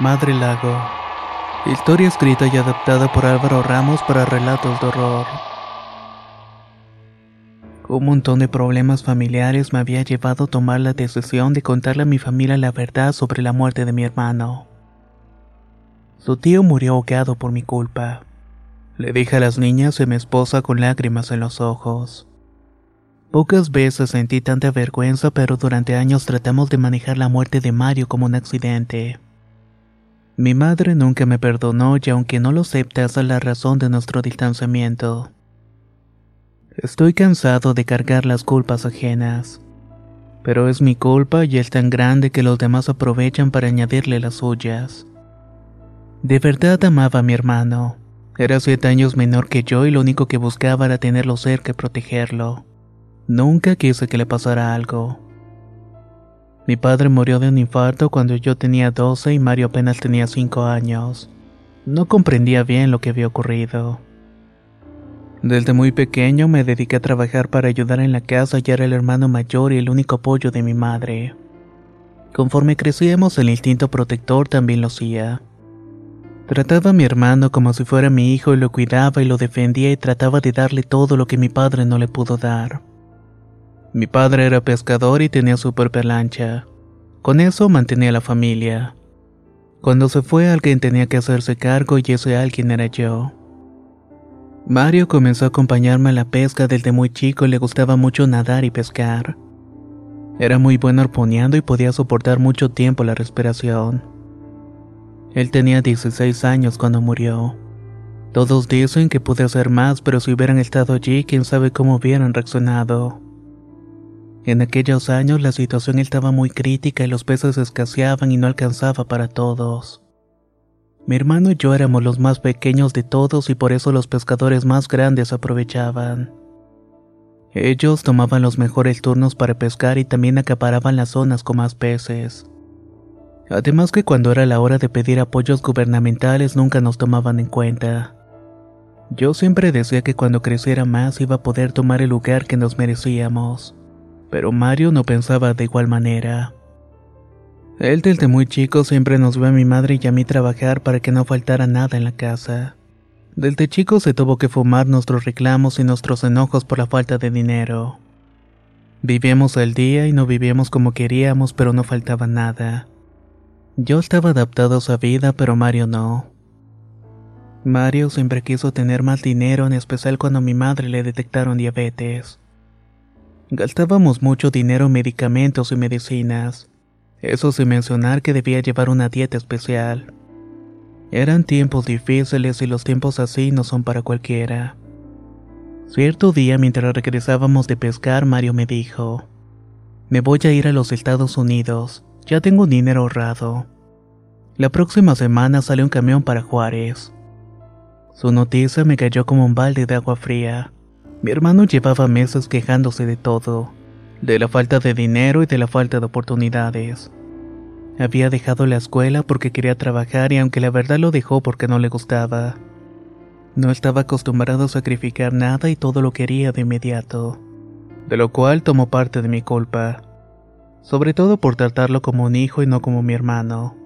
Madre Lago. Historia escrita y adaptada por Álvaro Ramos para relatos de horror. Un montón de problemas familiares me había llevado a tomar la decisión de contarle a mi familia la verdad sobre la muerte de mi hermano. Su tío murió ahogado por mi culpa. Le dije a las niñas y a mi esposa con lágrimas en los ojos. Pocas veces sentí tanta vergüenza, pero durante años tratamos de manejar la muerte de Mario como un accidente. Mi madre nunca me perdonó y aunque no lo acepte, esa es la razón de nuestro distanciamiento. Estoy cansado de cargar las culpas ajenas. Pero es mi culpa y es tan grande que los demás aprovechan para añadirle las suyas. De verdad amaba a mi hermano. Era siete años menor que yo y lo único que buscaba era tenerlo cerca y protegerlo. Nunca quise que le pasara algo. Mi padre murió de un infarto cuando yo tenía 12 y Mario apenas tenía 5 años. No comprendía bien lo que había ocurrido. Desde muy pequeño me dediqué a trabajar para ayudar en la casa y era el hermano mayor y el único apoyo de mi madre. Conforme crecíamos el instinto protector también lo hacía. Trataba a mi hermano como si fuera mi hijo y lo cuidaba y lo defendía y trataba de darle todo lo que mi padre no le pudo dar. Mi padre era pescador y tenía su propia lancha. Con eso mantenía la familia. Cuando se fue alguien tenía que hacerse cargo y ese alguien era yo. Mario comenzó a acompañarme a la pesca desde muy chico y le gustaba mucho nadar y pescar. Era muy bueno arponeando y podía soportar mucho tiempo la respiración. Él tenía 16 años cuando murió. Todos dicen que pude hacer más, pero si hubieran estado allí, quién sabe cómo hubieran reaccionado. En aquellos años la situación estaba muy crítica y los peces escaseaban y no alcanzaba para todos. Mi hermano y yo éramos los más pequeños de todos y por eso los pescadores más grandes aprovechaban. Ellos tomaban los mejores turnos para pescar y también acaparaban las zonas con más peces. Además que cuando era la hora de pedir apoyos gubernamentales nunca nos tomaban en cuenta. Yo siempre decía que cuando creciera más iba a poder tomar el lugar que nos merecíamos pero Mario no pensaba de igual manera. Él desde muy chico siempre nos vio a mi madre y a mí trabajar para que no faltara nada en la casa. Desde chico se tuvo que fumar nuestros reclamos y nuestros enojos por la falta de dinero. Vivíamos al día y no vivíamos como queríamos, pero no faltaba nada. Yo estaba adaptado a su vida, pero Mario no. Mario siempre quiso tener más dinero, en especial cuando a mi madre le detectaron diabetes. Gastábamos mucho dinero en medicamentos y medicinas. Eso sin mencionar que debía llevar una dieta especial. Eran tiempos difíciles y los tiempos así no son para cualquiera. Cierto día mientras regresábamos de pescar, Mario me dijo, me voy a ir a los Estados Unidos, ya tengo dinero ahorrado. La próxima semana sale un camión para Juárez. Su noticia me cayó como un balde de agua fría. Mi hermano llevaba meses quejándose de todo, de la falta de dinero y de la falta de oportunidades. Había dejado la escuela porque quería trabajar y aunque la verdad lo dejó porque no le gustaba. No estaba acostumbrado a sacrificar nada y todo lo quería de inmediato, de lo cual tomó parte de mi culpa, sobre todo por tratarlo como un hijo y no como mi hermano,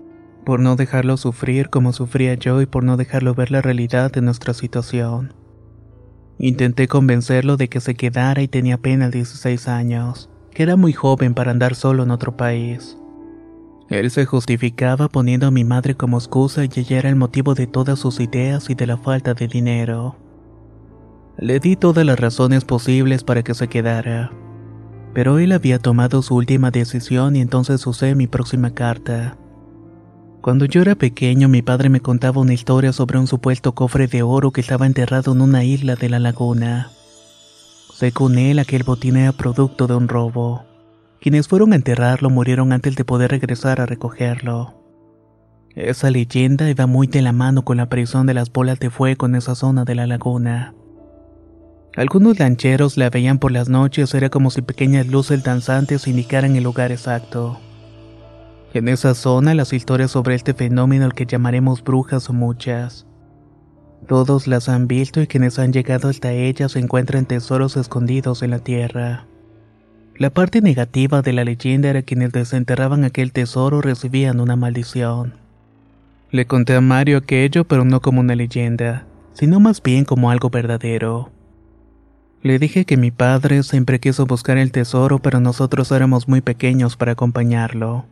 por no dejarlo sufrir como sufría yo y por no dejarlo ver la realidad de nuestra situación. Intenté convencerlo de que se quedara y tenía apenas 16 años, que era muy joven para andar solo en otro país. Él se justificaba poniendo a mi madre como excusa y ella era el motivo de todas sus ideas y de la falta de dinero. Le di todas las razones posibles para que se quedara. Pero él había tomado su última decisión y entonces usé mi próxima carta. Cuando yo era pequeño mi padre me contaba una historia sobre un supuesto cofre de oro que estaba enterrado en una isla de la laguna. Según él, aquel botín era producto de un robo. Quienes fueron a enterrarlo murieron antes de poder regresar a recogerlo. Esa leyenda iba muy de la mano con la aparición de las bolas de fuego en esa zona de la laguna. Algunos lancheros la veían por las noches, era como si pequeñas luces danzantes indicaran el lugar exacto. En esa zona las historias sobre este fenómeno al que llamaremos brujas son muchas. Todos las han visto y quienes han llegado hasta ellas encuentran tesoros escondidos en la tierra. La parte negativa de la leyenda era quienes desenterraban aquel tesoro recibían una maldición. Le conté a Mario aquello, pero no como una leyenda, sino más bien como algo verdadero. Le dije que mi padre siempre quiso buscar el tesoro, pero nosotros éramos muy pequeños para acompañarlo.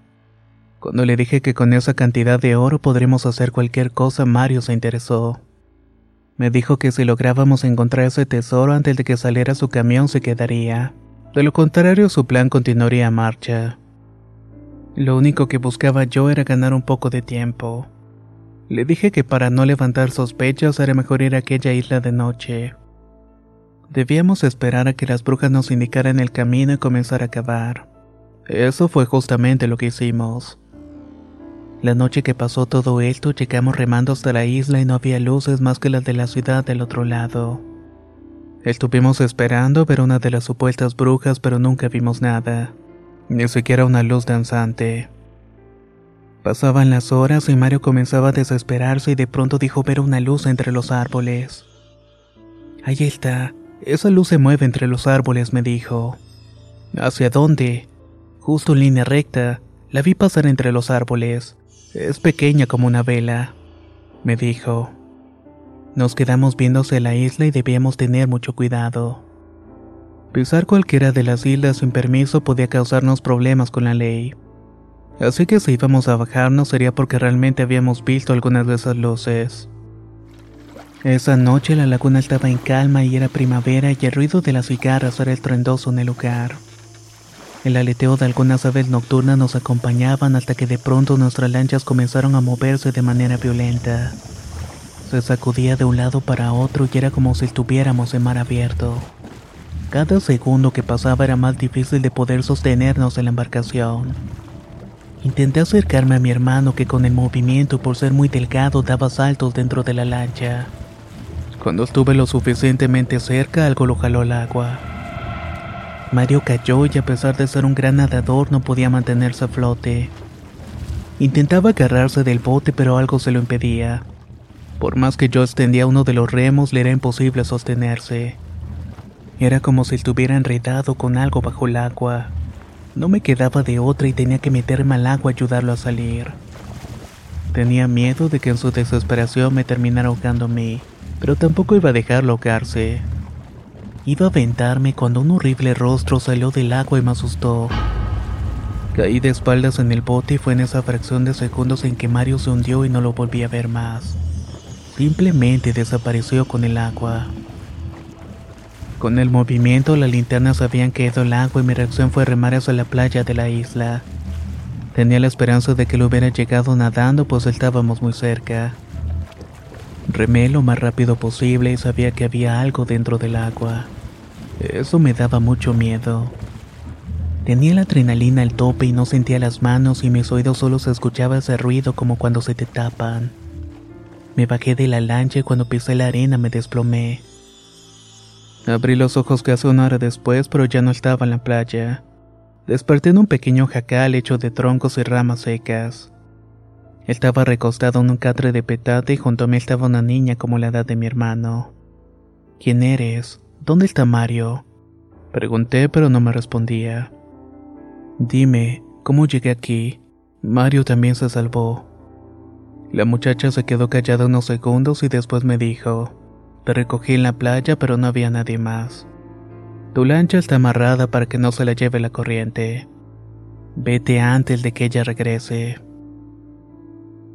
Cuando le dije que con esa cantidad de oro podremos hacer cualquier cosa, Mario se interesó. Me dijo que si lográbamos encontrar ese tesoro antes de que saliera su camión se quedaría. De lo contrario, su plan continuaría a marcha. Lo único que buscaba yo era ganar un poco de tiempo. Le dije que para no levantar sospechas era mejor ir a aquella isla de noche. Debíamos esperar a que las brujas nos indicaran el camino y comenzar a cavar. Eso fue justamente lo que hicimos. La noche que pasó todo esto, llegamos remando hasta la isla y no había luces más que las de la ciudad del otro lado. Estuvimos esperando ver una de las supuestas brujas, pero nunca vimos nada, ni siquiera una luz danzante. Pasaban las horas y Mario comenzaba a desesperarse y de pronto dijo ver una luz entre los árboles. Ahí está, esa luz se mueve entre los árboles, me dijo. ¿Hacia dónde? Justo en línea recta. La vi pasar entre los árboles. Es pequeña como una vela, me dijo. Nos quedamos viéndose la isla y debíamos tener mucho cuidado. Pisar cualquiera de las islas sin permiso podía causarnos problemas con la ley. Así que si íbamos a bajarnos sería porque realmente habíamos visto algunas de esas luces. Esa noche la laguna estaba en calma y era primavera y el ruido de las cigarras era estruendoso en el lugar. El aleteo de algunas aves nocturnas nos acompañaban hasta que de pronto nuestras lanchas comenzaron a moverse de manera violenta. Se sacudía de un lado para otro y era como si estuviéramos en mar abierto. Cada segundo que pasaba era más difícil de poder sostenernos en la embarcación. Intenté acercarme a mi hermano que con el movimiento por ser muy delgado daba saltos dentro de la lancha. Cuando estuve lo suficientemente cerca, algo lo jaló al agua. Mario cayó y a pesar de ser un gran nadador no podía mantenerse a flote. Intentaba agarrarse del bote pero algo se lo impedía. Por más que yo extendía uno de los remos le era imposible sostenerse. Era como si estuviera enredado con algo bajo el agua. No me quedaba de otra y tenía que meterme al agua y ayudarlo a salir. Tenía miedo de que en su desesperación me terminara ahogando a mí pero tampoco iba a dejarlo ahogarse. Iba a aventarme cuando un horrible rostro salió del agua y me asustó. Caí de espaldas en el bote y fue en esa fracción de segundos en que Mario se hundió y no lo volví a ver más. Simplemente desapareció con el agua. Con el movimiento las linternas habían caído al agua y mi reacción fue remar hacia la playa de la isla. Tenía la esperanza de que lo hubiera llegado nadando pues estábamos muy cerca. Remé lo más rápido posible y sabía que había algo dentro del agua. Eso me daba mucho miedo. Tenía la adrenalina al tope y no sentía las manos y mis oídos solo se escuchaba ese ruido como cuando se te tapan. Me bajé de la lancha y cuando pisé la arena me desplomé. Abrí los ojos casi una hora después, pero ya no estaba en la playa. Desperté en un pequeño jacal hecho de troncos y ramas secas. Estaba recostado en un catre de petate y junto a mí estaba una niña como la edad de mi hermano. ¿Quién eres? ¿Dónde está Mario? Pregunté, pero no me respondía. Dime, ¿cómo llegué aquí? Mario también se salvó. La muchacha se quedó callada unos segundos y después me dijo, te recogí en la playa pero no había nadie más. Tu lancha está amarrada para que no se la lleve la corriente. Vete antes de que ella regrese.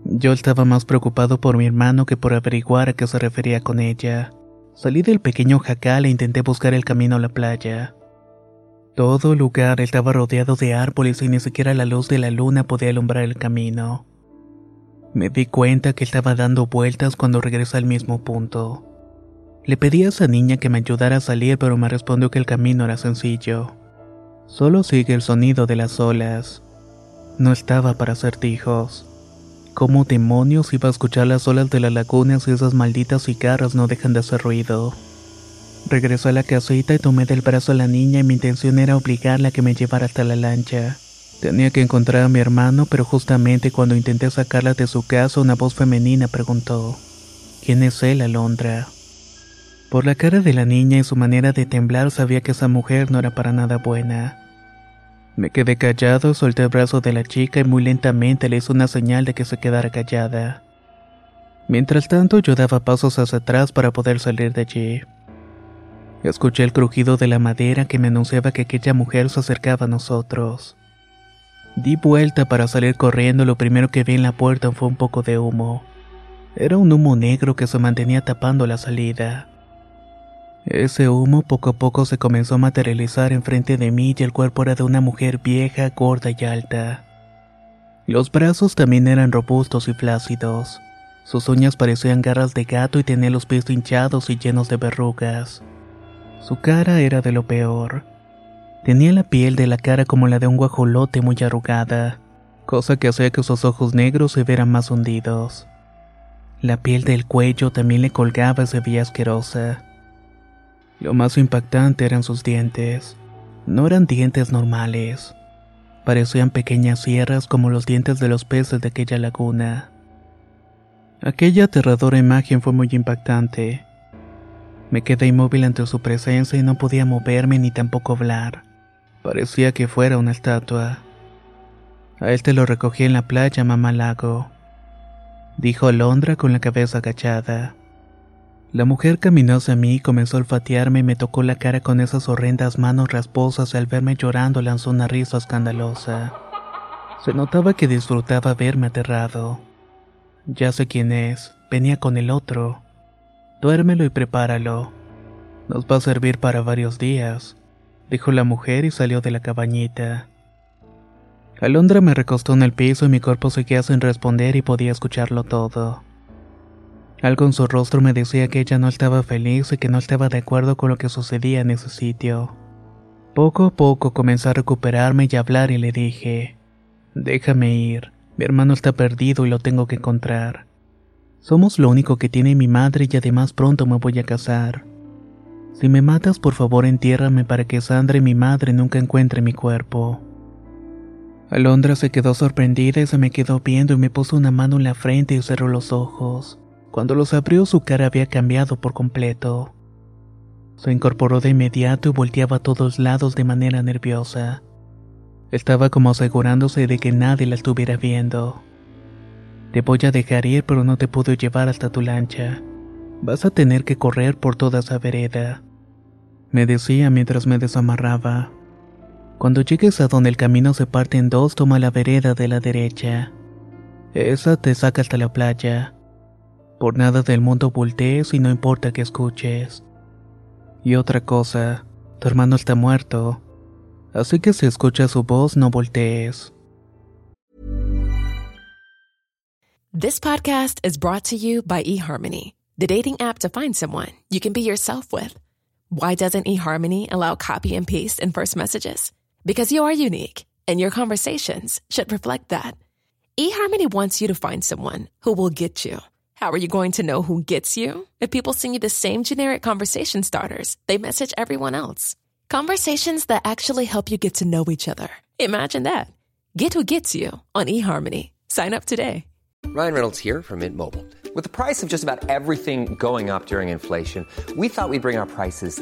Yo estaba más preocupado por mi hermano que por averiguar a qué se refería con ella. Salí del pequeño jacal e intenté buscar el camino a la playa. Todo el lugar estaba rodeado de árboles y ni siquiera la luz de la luna podía alumbrar el camino. Me di cuenta que estaba dando vueltas cuando regresé al mismo punto. Le pedí a esa niña que me ayudara a salir, pero me respondió que el camino era sencillo. Solo sigue el sonido de las olas. No estaba para acertijos. ¿Cómo demonios iba a escuchar las olas de la laguna si esas malditas cigarras no dejan de hacer ruido? Regresé a la casita y tomé del brazo a la niña y mi intención era obligarla a que me llevara hasta la lancha. Tenía que encontrar a mi hermano, pero justamente cuando intenté sacarla de su casa, una voz femenina preguntó: ¿Quién es él, Alondra? Por la cara de la niña y su manera de temblar sabía que esa mujer no era para nada buena. Me quedé callado, solté el brazo de la chica y muy lentamente le hice una señal de que se quedara callada. Mientras tanto yo daba pasos hacia atrás para poder salir de allí. Escuché el crujido de la madera que me anunciaba que aquella mujer se acercaba a nosotros. Di vuelta para salir corriendo lo primero que vi en la puerta fue un poco de humo. Era un humo negro que se mantenía tapando la salida. Ese humo poco a poco se comenzó a materializar enfrente de mí y el cuerpo era de una mujer vieja, gorda y alta. Los brazos también eran robustos y flácidos. Sus uñas parecían garras de gato y tenía los pies hinchados y llenos de verrugas. Su cara era de lo peor. Tenía la piel de la cara como la de un guajolote muy arrugada, cosa que hacía que sus ojos negros se vieran más hundidos. La piel del cuello también le colgaba y se veía asquerosa. Lo más impactante eran sus dientes. No eran dientes normales. Parecían pequeñas sierras como los dientes de los peces de aquella laguna. Aquella aterradora imagen fue muy impactante. Me quedé inmóvil ante su presencia y no podía moverme ni tampoco hablar. Parecía que fuera una estatua. A él te lo recogí en la playa, mamá lago, dijo Alondra con la cabeza agachada. La mujer caminó hacia mí comenzó a olfatearme y me tocó la cara con esas horrendas manos rasposas al verme llorando lanzó una risa escandalosa. Se notaba que disfrutaba verme aterrado. Ya sé quién es, venía con el otro. Duérmelo y prepáralo. Nos va a servir para varios días dijo la mujer y salió de la cabañita. Alondra me recostó en el piso y mi cuerpo seguía sin responder y podía escucharlo todo. Algo en su rostro me decía que ella no estaba feliz y que no estaba de acuerdo con lo que sucedía en ese sitio. Poco a poco comencé a recuperarme y a hablar y le dije, déjame ir, mi hermano está perdido y lo tengo que encontrar. Somos lo único que tiene mi madre y además pronto me voy a casar. Si me matas, por favor entiérrame para que Sandra y mi madre nunca encuentren mi cuerpo. Alondra se quedó sorprendida y se me quedó viendo y me puso una mano en la frente y cerró los ojos. Cuando los abrió su cara había cambiado por completo. Se incorporó de inmediato y volteaba a todos lados de manera nerviosa. Estaba como asegurándose de que nadie la estuviera viendo. Te voy a dejar ir pero no te puedo llevar hasta tu lancha. Vas a tener que correr por toda esa vereda me decía mientras me desamarraba. Cuando llegues a donde el camino se parte en dos, toma la vereda de la derecha. Esa te saca hasta la playa. Por nada del mundo voltees y no importa que escuches. Y otra cosa, tu hermano está muerto. Así que si escuchas su voz, no voltees. This podcast is brought to you by eHarmony, the dating app to find someone you can be yourself with. Why doesn't eHarmony allow copy and paste in first messages? Because you are unique, and your conversations should reflect that. eHarmony wants you to find someone who will get you. How are you going to know who gets you? If people send you the same generic conversation starters, they message everyone else. Conversations that actually help you get to know each other. Imagine that. Get who gets you on eHarmony. Sign up today. Ryan Reynolds here from Mint Mobile. With the price of just about everything going up during inflation, we thought we'd bring our prices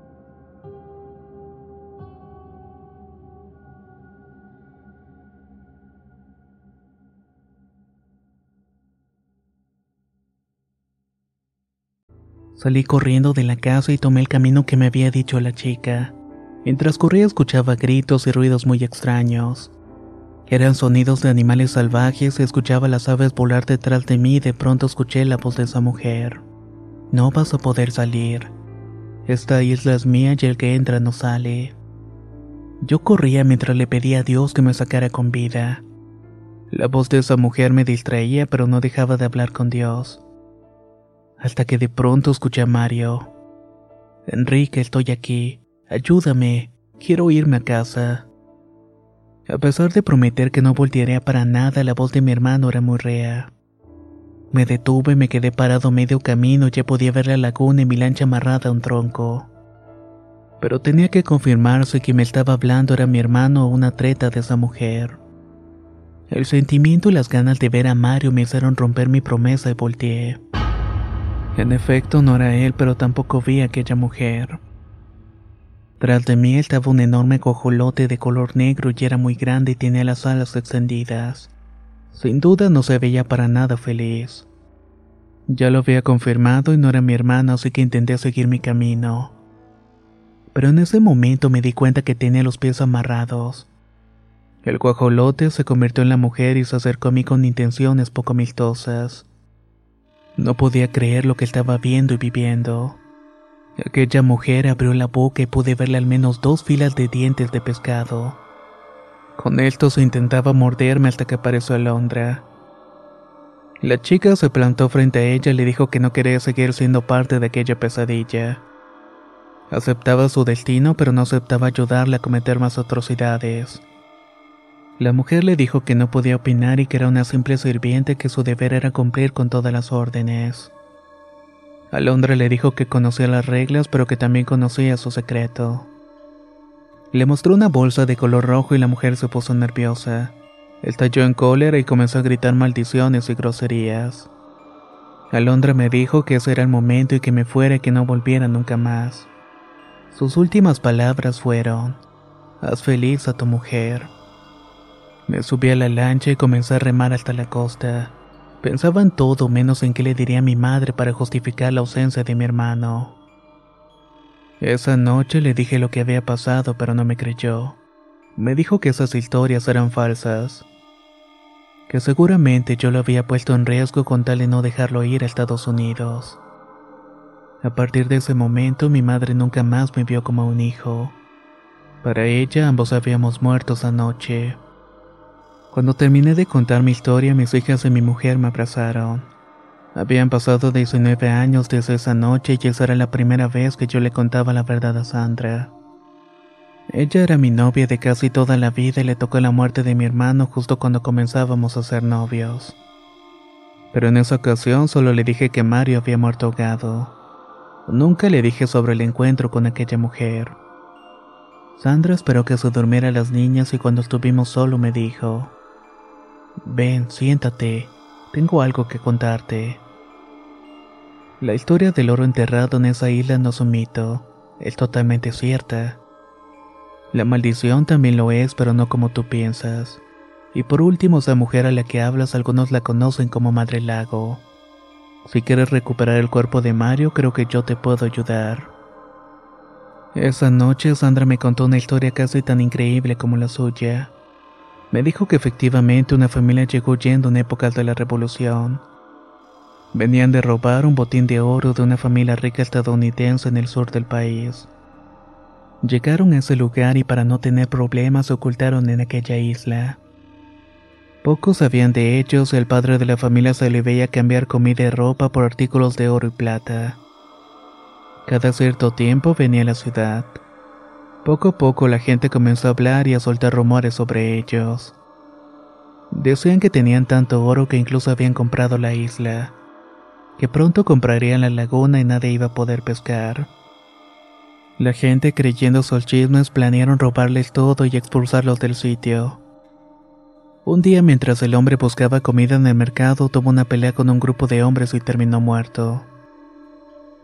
Salí corriendo de la casa y tomé el camino que me había dicho la chica. Mientras corría escuchaba gritos y ruidos muy extraños. Eran sonidos de animales salvajes escuchaba las aves volar detrás de mí y de pronto escuché la voz de esa mujer. No vas a poder salir. Esta isla es mía y el que entra no sale. Yo corría mientras le pedía a Dios que me sacara con vida. La voz de esa mujer me distraía pero no dejaba de hablar con Dios hasta que de pronto escuché a Mario. Enrique, estoy aquí. Ayúdame. Quiero irme a casa. A pesar de prometer que no voltearía para nada, la voz de mi hermano era muy rea. Me detuve me quedé parado medio camino ya podía ver la laguna y mi lancha amarrada a un tronco. Pero tenía que confirmarse que me estaba hablando era mi hermano o una treta de esa mujer. El sentimiento y las ganas de ver a Mario me hicieron romper mi promesa y volteé. En efecto, no era él, pero tampoco vi a aquella mujer. Tras de mí estaba un enorme cojolote de color negro y era muy grande y tenía las alas extendidas. Sin duda no se veía para nada feliz. Ya lo había confirmado y no era mi hermano, así que intenté seguir mi camino. Pero en ese momento me di cuenta que tenía los pies amarrados. El guajolote se convirtió en la mujer y se acercó a mí con intenciones poco amistosas. No podía creer lo que estaba viendo y viviendo. Aquella mujer abrió la boca y pude verle al menos dos filas de dientes de pescado. Con esto se intentaba morderme hasta que apareció Alondra. La chica se plantó frente a ella y le dijo que no quería seguir siendo parte de aquella pesadilla. Aceptaba su destino, pero no aceptaba ayudarle a cometer más atrocidades. La mujer le dijo que no podía opinar y que era una simple sirviente que su deber era cumplir con todas las órdenes. Alondra le dijo que conocía las reglas pero que también conocía su secreto. Le mostró una bolsa de color rojo y la mujer se puso nerviosa. Estalló en cólera y comenzó a gritar maldiciones y groserías. Alondra me dijo que ese era el momento y que me fuera y que no volviera nunca más. Sus últimas palabras fueron, haz feliz a tu mujer. Me subí a la lancha y comencé a remar hasta la costa. Pensaba en todo menos en qué le diría a mi madre para justificar la ausencia de mi hermano. Esa noche le dije lo que había pasado, pero no me creyó. Me dijo que esas historias eran falsas. Que seguramente yo lo había puesto en riesgo con tal de no dejarlo ir a Estados Unidos. A partir de ese momento mi madre nunca más me vio como un hijo. Para ella ambos habíamos muerto esa noche. Cuando terminé de contar mi historia, mis hijas y mi mujer me abrazaron. Habían pasado 19 años desde esa noche y esa era la primera vez que yo le contaba la verdad a Sandra. Ella era mi novia de casi toda la vida y le tocó la muerte de mi hermano justo cuando comenzábamos a ser novios. Pero en esa ocasión solo le dije que Mario había muerto ahogado. Nunca le dije sobre el encuentro con aquella mujer. Sandra esperó que se durmiera las niñas y cuando estuvimos solo me dijo, Ven, siéntate, tengo algo que contarte. La historia del oro enterrado en esa isla no es un mito, es totalmente cierta. La maldición también lo es, pero no como tú piensas. Y por último, esa mujer a la que hablas, algunos la conocen como Madre Lago. Si quieres recuperar el cuerpo de Mario, creo que yo te puedo ayudar. Esa noche Sandra me contó una historia casi tan increíble como la suya. Me dijo que efectivamente una familia llegó yendo en épocas de la revolución Venían de robar un botín de oro de una familia rica estadounidense en el sur del país. Llegaron a ese lugar y para no tener problemas se ocultaron en aquella isla. Pocos sabían de ellos, el padre de la familia se le veía cambiar comida y ropa por artículos de oro y plata. Cada cierto tiempo venía a la ciudad. Poco a poco la gente comenzó a hablar y a soltar rumores sobre ellos. Decían que tenían tanto oro que incluso habían comprado la isla que pronto comprarían la laguna y nadie iba a poder pescar. La gente creyendo sus chismes planearon robarles todo y expulsarlos del sitio. Un día mientras el hombre buscaba comida en el mercado tuvo una pelea con un grupo de hombres y terminó muerto.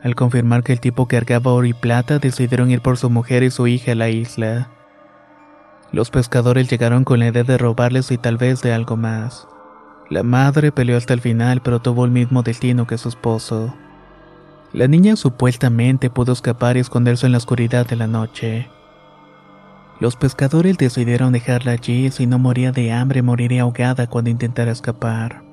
Al confirmar que el tipo cargaba oro y plata decidieron ir por su mujer y su hija a la isla. Los pescadores llegaron con la idea de robarles y tal vez de algo más. La madre peleó hasta el final, pero tuvo el mismo destino que su esposo. La niña supuestamente pudo escapar y esconderse en la oscuridad de la noche. Los pescadores decidieron dejarla allí si no moría de hambre moriría ahogada cuando intentara escapar.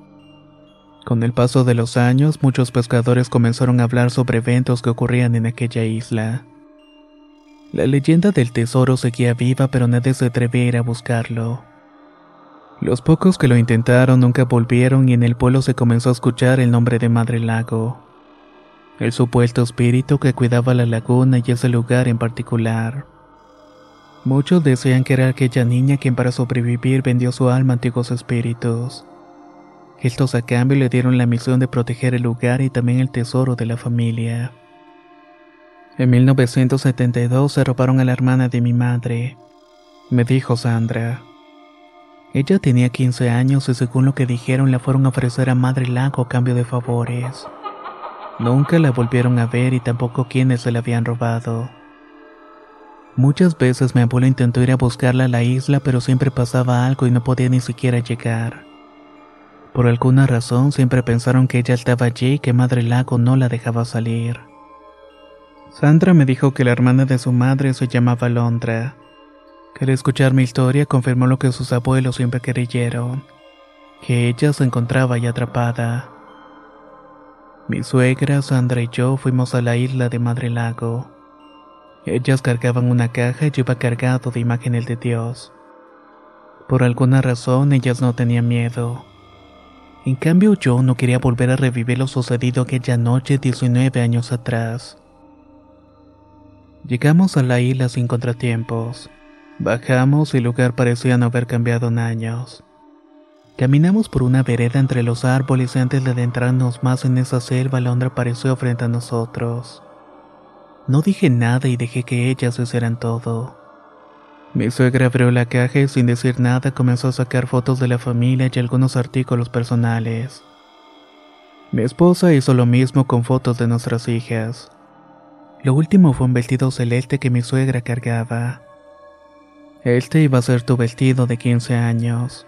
Con el paso de los años, muchos pescadores comenzaron a hablar sobre eventos que ocurrían en aquella isla. La leyenda del tesoro seguía viva, pero nadie se atrevía a ir a buscarlo. Los pocos que lo intentaron nunca volvieron y en el pueblo se comenzó a escuchar el nombre de Madre Lago, el supuesto espíritu que cuidaba la laguna y ese lugar en particular. Muchos decían que era aquella niña quien para sobrevivir vendió su alma a antiguos espíritus. Estos a cambio le dieron la misión de proteger el lugar y también el tesoro de la familia. En 1972 se robaron a la hermana de mi madre, me dijo Sandra. Ella tenía 15 años y según lo que dijeron la fueron a ofrecer a Madre Lago a cambio de favores. Nunca la volvieron a ver y tampoco quienes se la habían robado. Muchas veces mi abuelo intentó ir a buscarla a la isla pero siempre pasaba algo y no podía ni siquiera llegar. Por alguna razón siempre pensaron que ella estaba allí y que Madre Lago no la dejaba salir. Sandra me dijo que la hermana de su madre se llamaba Londra que al escuchar mi historia confirmó lo que sus abuelos siempre creyeron, que ella se encontraba ya atrapada. Mi suegra, Sandra y yo fuimos a la isla de Madre Lago. Ellas cargaban una caja y yo iba cargado de imágenes de Dios. Por alguna razón ellas no tenían miedo. En cambio yo no quería volver a revivir lo sucedido aquella noche 19 años atrás. Llegamos a la isla sin contratiempos. Bajamos y el lugar parecía no haber cambiado en años. Caminamos por una vereda entre los árboles y antes de adentrarnos más en esa selva, Londra apareció frente a nosotros. No dije nada y dejé que ellas hicieran todo. Mi suegra abrió la caja y sin decir nada comenzó a sacar fotos de la familia y algunos artículos personales. Mi esposa hizo lo mismo con fotos de nuestras hijas. Lo último fue un vestido celeste que mi suegra cargaba. Este iba a ser tu vestido de 15 años.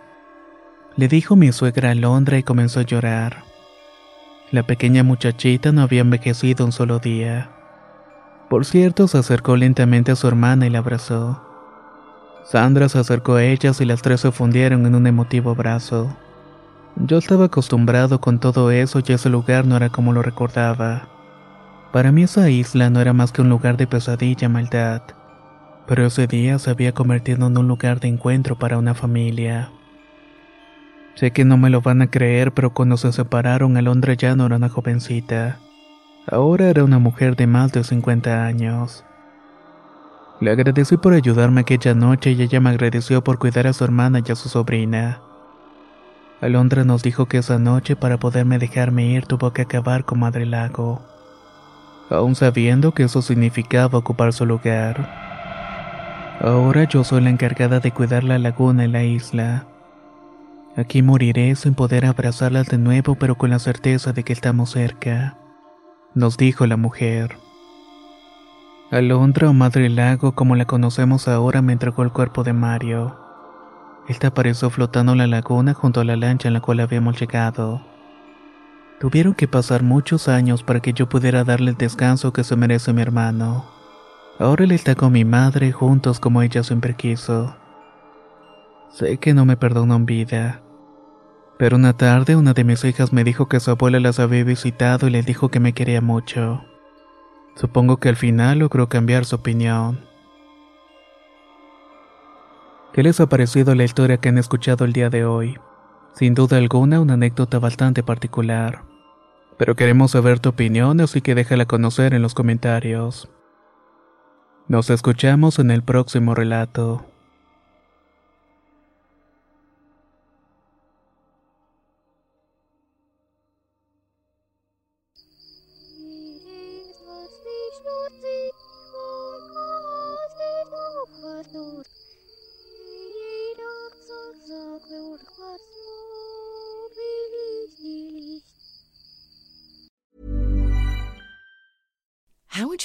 Le dijo mi suegra a Londra y comenzó a llorar. La pequeña muchachita no había envejecido un solo día. Por cierto, se acercó lentamente a su hermana y la abrazó. Sandra se acercó a ellas y las tres se fundieron en un emotivo abrazo. Yo estaba acostumbrado con todo eso y ese lugar no era como lo recordaba. Para mí esa isla no era más que un lugar de pesadilla maldad pero ese día se había convertido en un lugar de encuentro para una familia. Sé que no me lo van a creer, pero cuando se separaron, Alondra ya no era una jovencita. Ahora era una mujer de más de 50 años. Le agradecí por ayudarme aquella noche y ella me agradeció por cuidar a su hermana y a su sobrina. Alondra nos dijo que esa noche para poderme dejarme ir tuvo que acabar con Madre Lago, aún sabiendo que eso significaba ocupar su lugar. Ahora yo soy la encargada de cuidar la laguna en la isla. Aquí moriré sin poder abrazarlas de nuevo, pero con la certeza de que estamos cerca, nos dijo la mujer. Alondra o Madre Lago, como la conocemos ahora, me entregó el cuerpo de Mario. Esta apareció flotando en la laguna junto a la lancha en la cual habíamos llegado. Tuvieron que pasar muchos años para que yo pudiera darle el descanso que se merece mi hermano. Ahora él está con mi madre juntos como ella siempre quiso. Sé que no me perdonó en vida. Pero una tarde una de mis hijas me dijo que su abuela las había visitado y le dijo que me quería mucho. Supongo que al final logró cambiar su opinión. ¿Qué les ha parecido la historia que han escuchado el día de hoy? Sin duda alguna una anécdota bastante particular. Pero queremos saber tu opinión, así que déjala conocer en los comentarios. Nos escuchamos en el próximo relato.